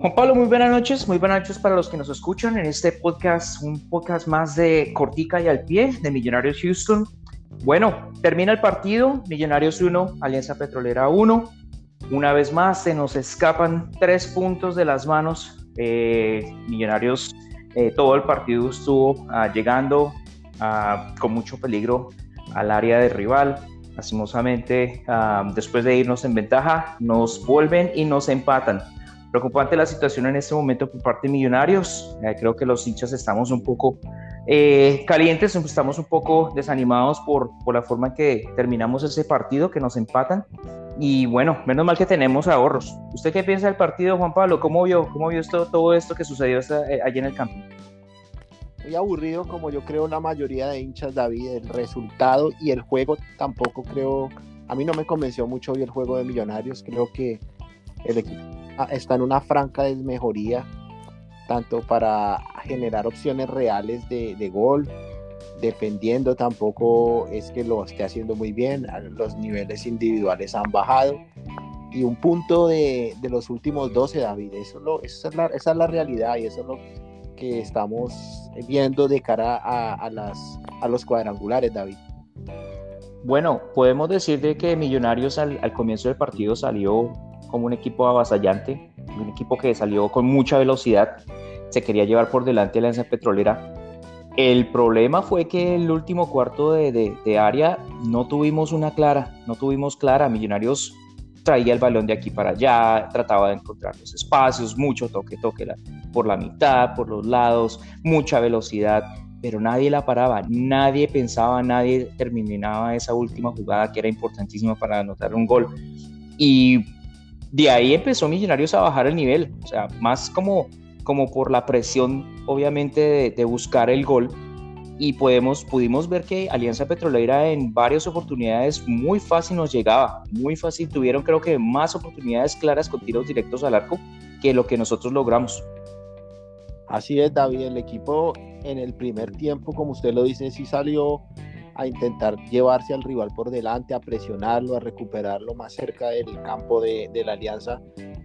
Juan Pablo, muy buenas noches, muy buenas noches para los que nos escuchan en este podcast, un podcast más de cortica y al pie de Millonarios Houston. Bueno, termina el partido, Millonarios 1, Alianza Petrolera 1. Una vez más se nos escapan tres puntos de las manos. Eh, Millonarios, eh, todo el partido estuvo ah, llegando ah, con mucho peligro al área de rival. Lastimosamente, ah, después de irnos en ventaja, nos vuelven y nos empatan. Preocupante la situación en este momento por parte de Millonarios. Eh, creo que los hinchas estamos un poco eh, calientes, estamos un poco desanimados por, por la forma en que terminamos ese partido, que nos empatan. Y bueno, menos mal que tenemos ahorros. ¿Usted qué piensa del partido, Juan Pablo? ¿Cómo vio, cómo vio esto, todo esto que sucedió eh, allí en el campo? Muy aburrido, como yo creo la mayoría de hinchas, David, el resultado y el juego tampoco creo. A mí no me convenció mucho hoy el juego de Millonarios. Creo que el equipo está en una franca desmejoría, tanto para generar opciones reales de, gol, defendiendo tampoco es que lo esté haciendo muy bien, los niveles individuales han bajado y un punto de, los últimos 12, David, eso, lo, esa, es la, esa, es la, realidad y eso es lo que estamos viendo de cara a, las, a los cuadrangulares, David. Bueno, podemos decir de que Millonarios al, al comienzo del partido salió como un equipo avasallante, un equipo que salió con mucha velocidad, se quería llevar por delante a la Alianza Petrolera. El problema fue que el último cuarto de, de, área no tuvimos una clara, no tuvimos clara. Millonarios traía el balón de aquí para allá, trataba de encontrar los espacios, mucho toque, toque por la mitad, por los lados, mucha velocidad, pero nadie la paraba, nadie pensaba, nadie terminaba esa última jugada que era importantísima para anotar un gol. Y de ahí empezó Millonarios a bajar el nivel, o sea, más como, como por la presión, obviamente, de, buscar el gol. Y podemos, pudimos ver que Alianza Petrolera en varias oportunidades muy fácil nos llegaba, muy fácil. Tuvieron creo que más oportunidades claras con tiros directos al arco que lo que nosotros logramos. Así es, David. El equipo en el primer tiempo, como usted lo dice, sí salió a intentar llevarse al rival por delante, a presionarlo, a recuperarlo más cerca del campo de, la alianza,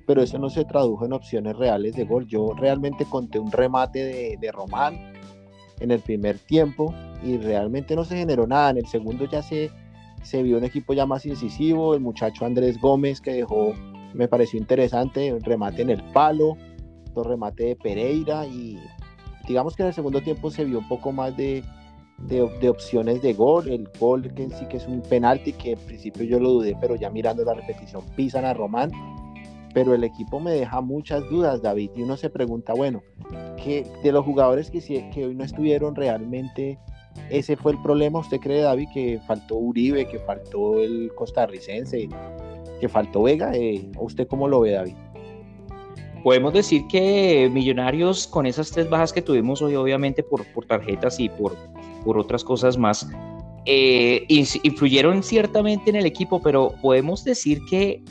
pero eso no se tradujo en opciones reales de gol. Yo realmente conté un remate de, Román en el primer tiempo y realmente no se generó nada. En el segundo ya se, se vio un equipo ya más incisivo, el muchacho Andrés Gómez que dejó, me pareció interesante, un remate en el palo, otro remate de Pereira y digamos que en el segundo tiempo se vio un poco más de, de, opciones de gol, el gol que sí que es un penalti que en principio yo lo dudé, pero ya mirando la repetición pisan a Román, pero el equipo me deja muchas dudas, David, y uno se pregunta, bueno, que de los jugadores que, hoy no estuvieron realmente, ese fue el problema, ¿usted cree, David, que faltó Uribe, que faltó el costarricense, que faltó Vega? Eh, ¿Usted cómo lo ve, David? Podemos decir que Millonarios, con esas tres bajas que tuvimos hoy, obviamente por, por tarjetas y por, por otras cosas más, eh, influyeron ciertamente en el equipo, pero podemos decir que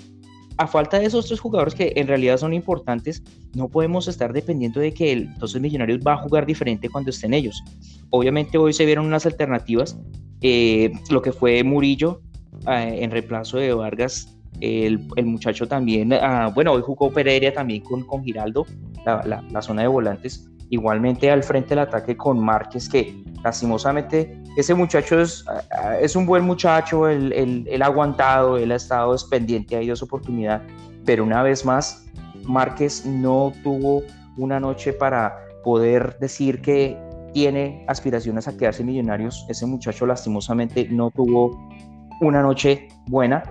a falta de esos tres jugadores que en realidad son importantes, no podemos estar dependiendo de que el, entonces Millonarios va a jugar diferente cuando estén ellos. Obviamente hoy se vieron unas alternativas, eh, lo que fue Murillo eh, en reemplazo de Vargas el, el, muchacho también, ah, bueno, hoy jugó Pereira también con, con Giraldo, la, la, zona de volantes. Igualmente al frente del ataque con Márquez, que lastimosamente ese muchacho es, ah, ah, es un buen muchacho, él, él, ha aguantado, él ha estado pendiente, ha ido su oportunidad, pero una vez más, Márquez no tuvo una noche para poder decir que tiene aspiraciones a quedarse millonarios. Ese muchacho lastimosamente no tuvo una noche buena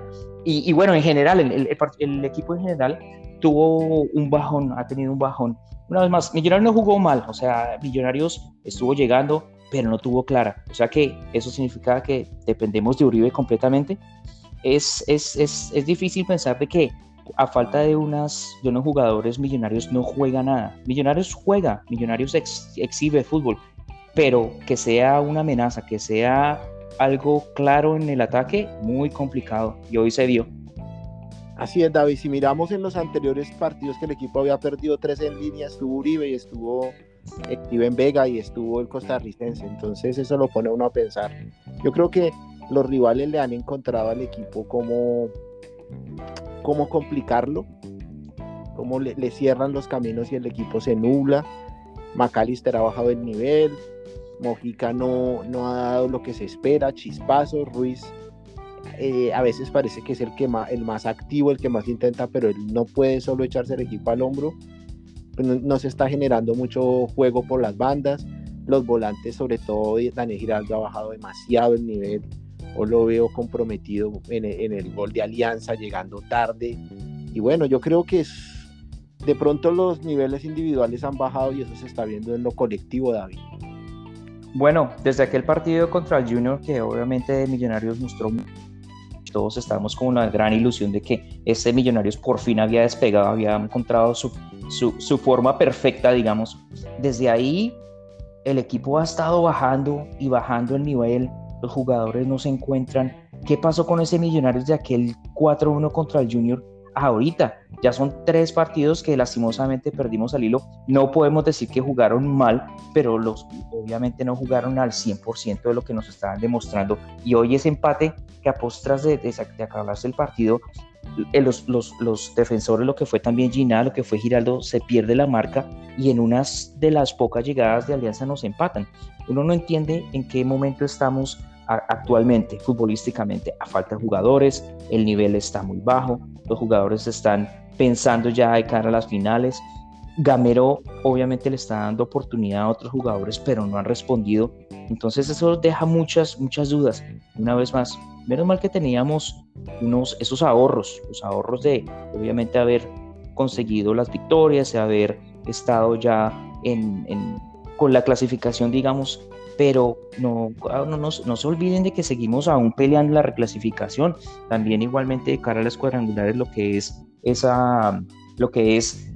y, bueno, en general, el, equipo en general tuvo un bajón, ha tenido un bajón. Una vez más, Millonarios no jugó mal, o sea, Millonarios estuvo llegando, pero no tuvo clara. O sea que eso significa que dependemos de Uribe completamente. Es, es, es, es difícil pensar que a falta de, unas, de unos jugadores, Millonarios no juega nada. Millonarios juega, Millonarios exhibe fútbol, pero que sea una amenaza, que sea algo claro en el ataque, muy complicado. Y hoy se vio. Así es, David. Si miramos en los anteriores partidos que el equipo había perdido tres en línea, estuvo Uribe y estuvo Steven Vega y estuvo el costarricense. Entonces eso lo pone uno a pensar. Yo creo que los rivales le han encontrado al equipo como, como complicarlo. cómo le, cierran los caminos y el equipo se nubla. McAllister ha bajado el nivel, Mojica no, no ha dado lo que se espera, Chispazo, Ruiz eh, a veces parece que es el, que más, el más activo, el que más intenta, pero él no puede solo echarse el equipo al hombro. Pues no, se está generando mucho juego por las bandas. Los volantes, sobre todo Daniel Giraldo, ha bajado demasiado el nivel. O lo veo comprometido en, en el gol de Alianza, llegando tarde. Y bueno, yo creo que es, de pronto los niveles individuales han bajado y eso se está viendo en lo colectivo, David. Bueno, desde aquel partido contra el Junior, que obviamente Millonarios mostró, todos estábamos con una gran ilusión de que este Millonarios por fin había despegado, había encontrado su, su, su forma perfecta, digamos. Desde ahí, el equipo ha estado bajando y bajando el nivel, los jugadores no se encuentran. ¿Qué pasó con ese Millonarios de aquel 4-1 contra el Junior? Ahorita. Ya son tres partidos que lastimosamente perdimos al hilo. No podemos decir que jugaron mal, pero los obviamente no jugaron al 100% de lo que nos estaban demostrando. Y hoy ese empate que a postras de, de, acabarse el partido, eh, los, los, defensores, lo que fue también Gina, lo que fue Giraldo, se pierde la marca y en unas de las pocas llegadas de Alianza nos empatan. Uno no entiende en qué momento estamos actualmente futbolísticamente a falta de jugadores, el nivel está muy bajo, los jugadores están pensando ya de cara a las finales. Gamero obviamente le está dando oportunidad a otros jugadores, pero no han respondido. Entonces eso deja muchas, muchas dudas. Una vez más, menos mal que teníamos unos, esos ahorros, los ahorros de obviamente haber conseguido las victorias, de haber estado ya con la clasificación, digamos, pero no, ah, no, no, se olviden de que seguimos aún peleando la reclasificación, también igualmente de cara a las cuadrangulares lo que es esa, lo que es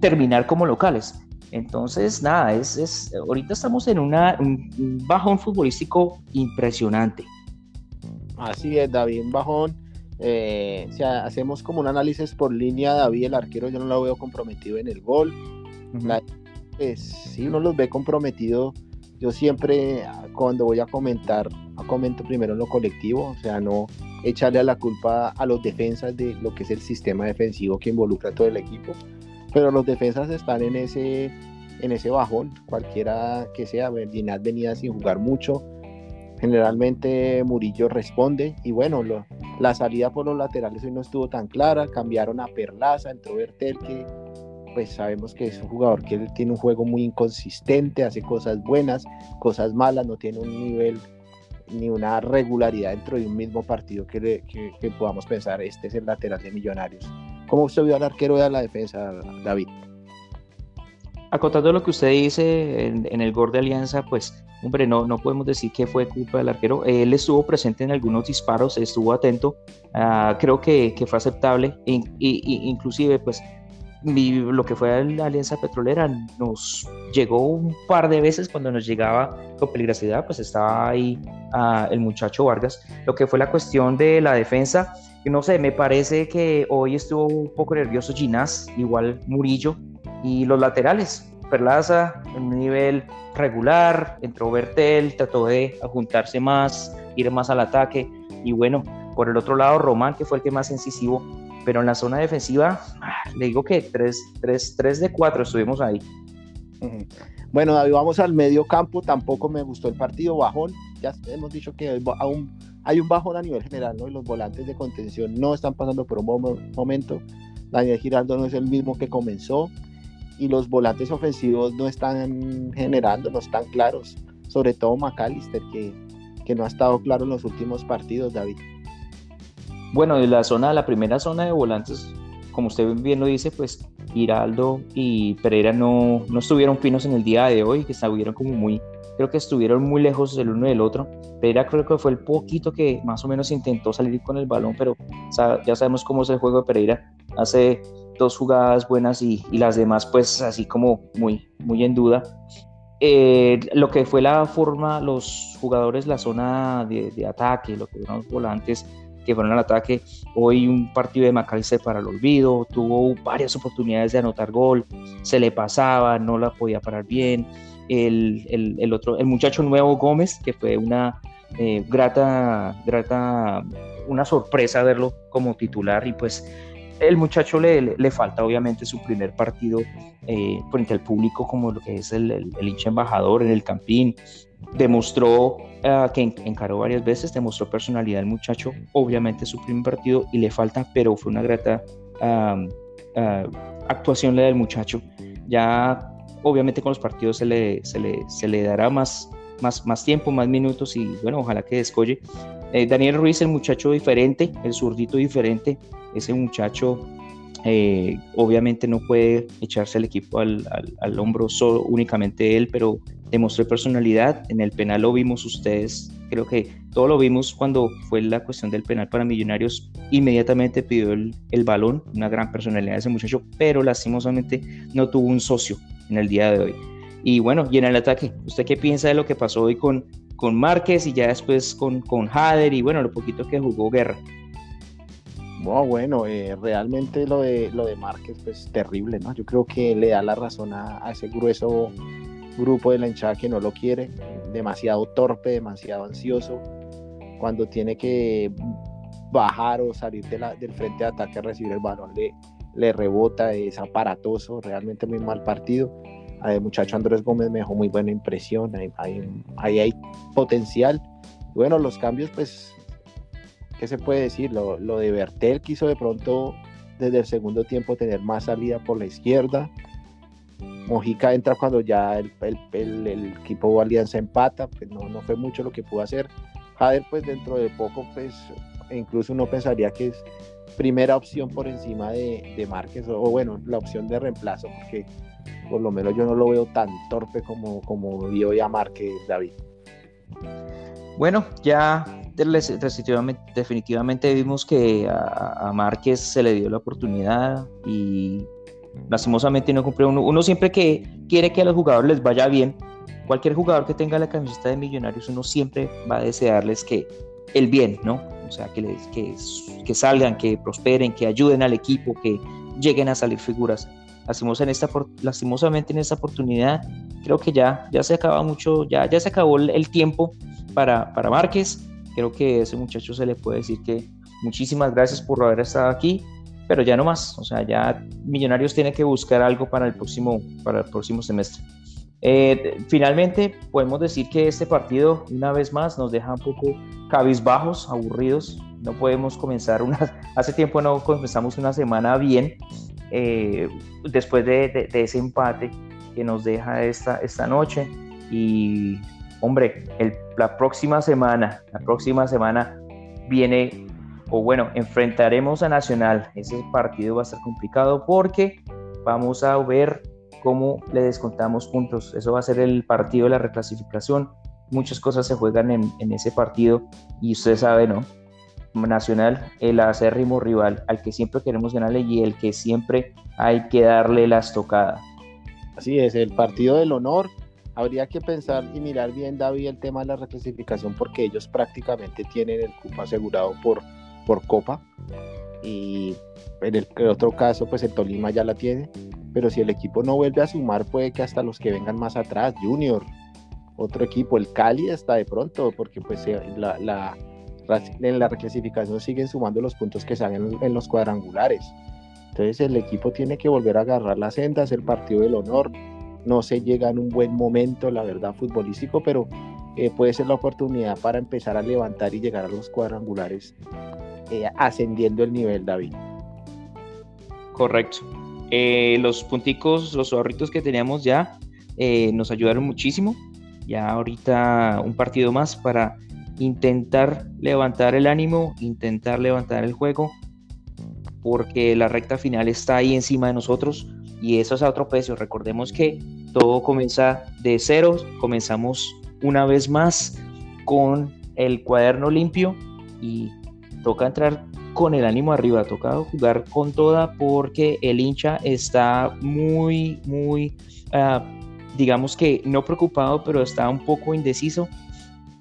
terminar como locales. Entonces, nada, es, es ahorita estamos en una, un bajón futbolístico impresionante. Así es, David, bajón. Eh, si hacemos como un análisis por línea, David, el arquero, yo no lo veo comprometido en el gol. pues, sí, uno los ve comprometido yo siempre cuando voy a comentar, comento primero en lo colectivo, o sea, no echarle a la culpa a los defensas de lo que es el sistema defensivo que involucra a todo el equipo, pero los defensas están en ese, en ese bajón, cualquiera que sea, Ginás venía sin jugar mucho, generalmente Murillo responde y bueno, la salida por los laterales hoy no estuvo tan clara, cambiaron a Perlaza, entró Bertel que pues sabemos que es un jugador que tiene un juego muy inconsistente, hace cosas buenas, cosas malas, no tiene un nivel ni una regularidad dentro de un mismo partido que, que, podamos pensar, este es el lateral de Millonarios. ¿Cómo usted vio al arquero de la defensa, David? Acotando lo que usted dice en, el gol de Alianza, pues, hombre, no, no podemos decir que fue culpa del arquero. Él estuvo presente en algunos disparos, estuvo atento, ah, creo que, que, fue aceptable, e, inclusive, pues, lo que fue la Alianza Petrolera nos llegó un par de veces cuando nos llegaba con peligrosidad, pues estaba ahí ah, el muchacho Vargas. Lo que fue la cuestión de la defensa, no sé, me parece que hoy estuvo un poco nervioso Ginás, igual Murillo, y los laterales. Perlaza un nivel regular, entró Bertel, trató de juntarse más, ir más al ataque, y bueno, por el otro lado Román, que fue el que más incisivo pero en la zona defensiva, ah, le digo que 3, de 4 estuvimos ahí. Bueno, David, vamos al medio campo. Tampoco me gustó el partido, bajón. Ya hemos dicho que hay un bajón a nivel general, ¿no? Los volantes de contención no están pasando por un momento. Daniel Giraldo no es el mismo que comenzó. Y los volantes ofensivos no están generando, no están claros. Sobre todo McAllister, que, que no ha estado claro en los últimos partidos, David. Bueno, de la zona, la primera zona de volantes, como usted bien lo dice, pues Giraldo y Pereira no, no estuvieron finos en el día de hoy, que estuvieron como muy, creo que estuvieron muy lejos el uno del otro. Pereira creo que fue el poquito que más o menos intentó salir con el balón, pero ya sabemos cómo es el juego de Pereira. Hace dos jugadas buenas y, las demás pues así como muy, muy en duda. Eh, lo que fue la forma, los jugadores, la zona de, de ataque, lo que fueron los volantes, que fueron al ataque. Hoy un partido de McAllister para el olvido, tuvo varias oportunidades de anotar gol, se le pasaba, no la podía parar bien. El, el, el otro, el muchacho nuevo Gómez, que fue una eh, grata, grata, una sorpresa verlo como titular y pues el muchacho le, le, falta obviamente su primer partido eh, frente al público como lo que es el, el, hincha embajador en el Campín. Demostró uh, que encaró varias veces, demostró personalidad el muchacho, obviamente su primer partido y le falta, pero fue una grata uh, actuación la del muchacho. Ya obviamente con los partidos se le, se le, se le dará más, más, más tiempo, más minutos y bueno, ojalá que descolle. Eh, Daniel Ruiz, el muchacho diferente, el zurdito diferente, ese muchacho eh, obviamente no puede echarse el equipo al, al, hombro solo, únicamente él, pero demostró personalidad. En el penal lo vimos ustedes, creo que todo lo vimos cuando fue la cuestión del penal para Millonarios. Inmediatamente pidió el, el balón, una gran personalidad ese muchacho, pero lastimosamente no tuvo un socio en el día de hoy. Y bueno, y en el ataque, ¿usted qué piensa de lo que pasó hoy con, con Márquez y ya después con, con Hader y bueno, lo poquito que jugó Guerra? bueno, eh, realmente lo de, lo de Márquez, pues terrible, ¿no? Yo creo que le da la razón a, ese grueso grupo de la hinchada que no lo quiere, demasiado torpe, demasiado ansioso, cuando tiene que bajar o salir del frente de ataque a recibir el balón, le, le rebota, es aparatoso, realmente muy mal partido. El muchacho Andrés Gómez me dejó muy buena impresión, ahí hay, potencial. Bueno, los cambios pues ¿qué se puede decir? Lo, de Bertel quiso de pronto desde el segundo tiempo tener más salida por la izquierda. Mojica entra cuando ya el, el, el, equipo Alianza empata, pues no, fue mucho lo que pudo hacer. Jader, pues dentro de poco, pues incluso uno pensaría que es primera opción por encima de, de Márquez, o bueno, la opción de reemplazo, porque por lo menos yo no lo veo tan torpe como, como ya David. Bueno, ya definitivamente, vimos que a, Márquez se le dio la oportunidad y lastimosamente no cumplió. Uno, siempre que quiere que a los jugadores les vaya bien, cualquier jugador que tenga la camiseta de Millonarios, uno siempre va a desearles que el bien, ¿no? O sea, que, que salgan, que prosperen, que ayuden al equipo, que lleguen a salir figuras. En esta, lastimosamente en esta oportunidad, creo que ya, ya se acaba mucho, ya, ya se acabó el, tiempo para, para Márquez creo que a ese muchacho se le puede decir que muchísimas gracias por haber estado aquí, pero ya no más, o sea, ya Millonarios tiene que buscar algo para el próximo, para el próximo semestre. Eh, finalmente, podemos decir que este partido, una vez más, nos deja un poco cabizbajos, aburridos. No podemos comenzar una. Hace tiempo no comenzamos una semana bien, eh, después de, ese empate que nos deja esta, esta noche. Y hombre, la próxima semana, la próxima semana viene, o bueno, enfrentaremos a Nacional. Ese partido va a ser complicado porque vamos a ver cómo le descontamos puntos. Eso va a ser el partido de la reclasificación. Muchas cosas se juegan en, ese partido y usted sabe, ¿no? Nacional, el acérrimo rival al que siempre queremos ganarle y el que siempre hay que darle la estocada. Así es, el partido del honor Habría que pensar y mirar bien, David, el tema de la reclasificación, porque ellos prácticamente tienen el cupo asegurado por, por Copa. Y en el, otro caso, pues el Tolima ya la tiene. Pero si el equipo no vuelve a sumar, puede que hasta los que vengan más atrás, Junior, otro equipo, el Cali, hasta de pronto, porque pues la, la, en la reclasificación siguen sumando los puntos que salen en los cuadrangulares. Entonces el equipo tiene que volver a agarrar las sendas, el partido del honor, no se llega en un buen momento, la verdad, futbolístico, pero eh, puede ser la oportunidad para empezar a levantar y llegar a los cuadrangulares, eh, ascendiendo el nivel, David. Correcto. Eh, los punticos, los ahorritos que teníamos ya nos ayudaron muchísimo. Ya ahorita un partido más para intentar levantar el ánimo, intentar levantar el juego, porque la recta final está ahí encima de nosotros y eso es a otro precio. Recordemos que todo comienza de cero, comenzamos una vez más con el cuaderno limpio y toca entrar con el ánimo arriba, toca jugar con toda porque el hincha está muy, muy, ah, digamos que no preocupado, pero está un poco indeciso.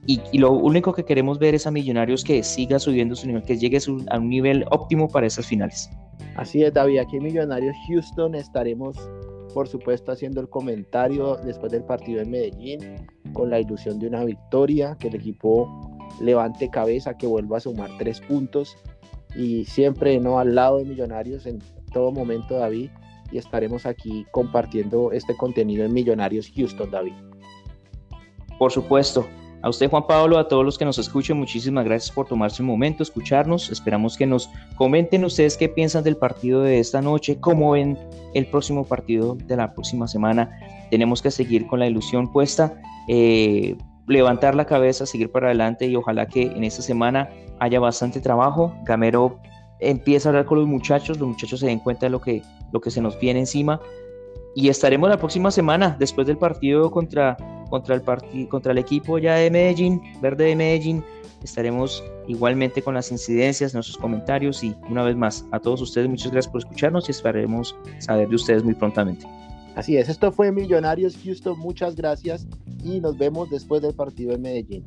Y, lo único que queremos ver es a Millonarios que siga subiendo su nivel, que llegue a un nivel óptimo para esas finales. Así es, David. Aquí en Millonarios Houston estaremos, por supuesto, haciendo el comentario después del partido en Medellín, con la ilusión de una victoria, que el equipo levante cabeza, que vuelva a sumar tres puntos y siempre no al lado de Millonarios en todo momento, David, y estaremos aquí compartiendo este contenido en Millonarios Houston, David. Por supuesto. A usted, Juan Pablo, a todos los que nos escuchen, muchísimas gracias por tomarse un momento, escucharnos. Esperamos que nos comenten ustedes qué piensan del partido de esta noche, cómo ven el próximo partido de la próxima semana. Tenemos que seguir con la ilusión puesta, eh, levantar la cabeza, seguir para adelante y ojalá que en esta semana haya bastante trabajo. Gamero empieza a hablar con los muchachos, los muchachos se den cuenta de lo que, lo que se nos viene encima y estaremos la próxima semana después del partido contra contra el, contra el equipo ya de Medellín, Verde de Medellín. Estaremos igualmente con las incidencias, nuestros comentarios y una vez más a todos ustedes muchas gracias por escucharnos y esperaremos saber de ustedes muy prontamente. Así es, esto fue Millonarios Houston, muchas gracias y nos vemos después del partido en Medellín.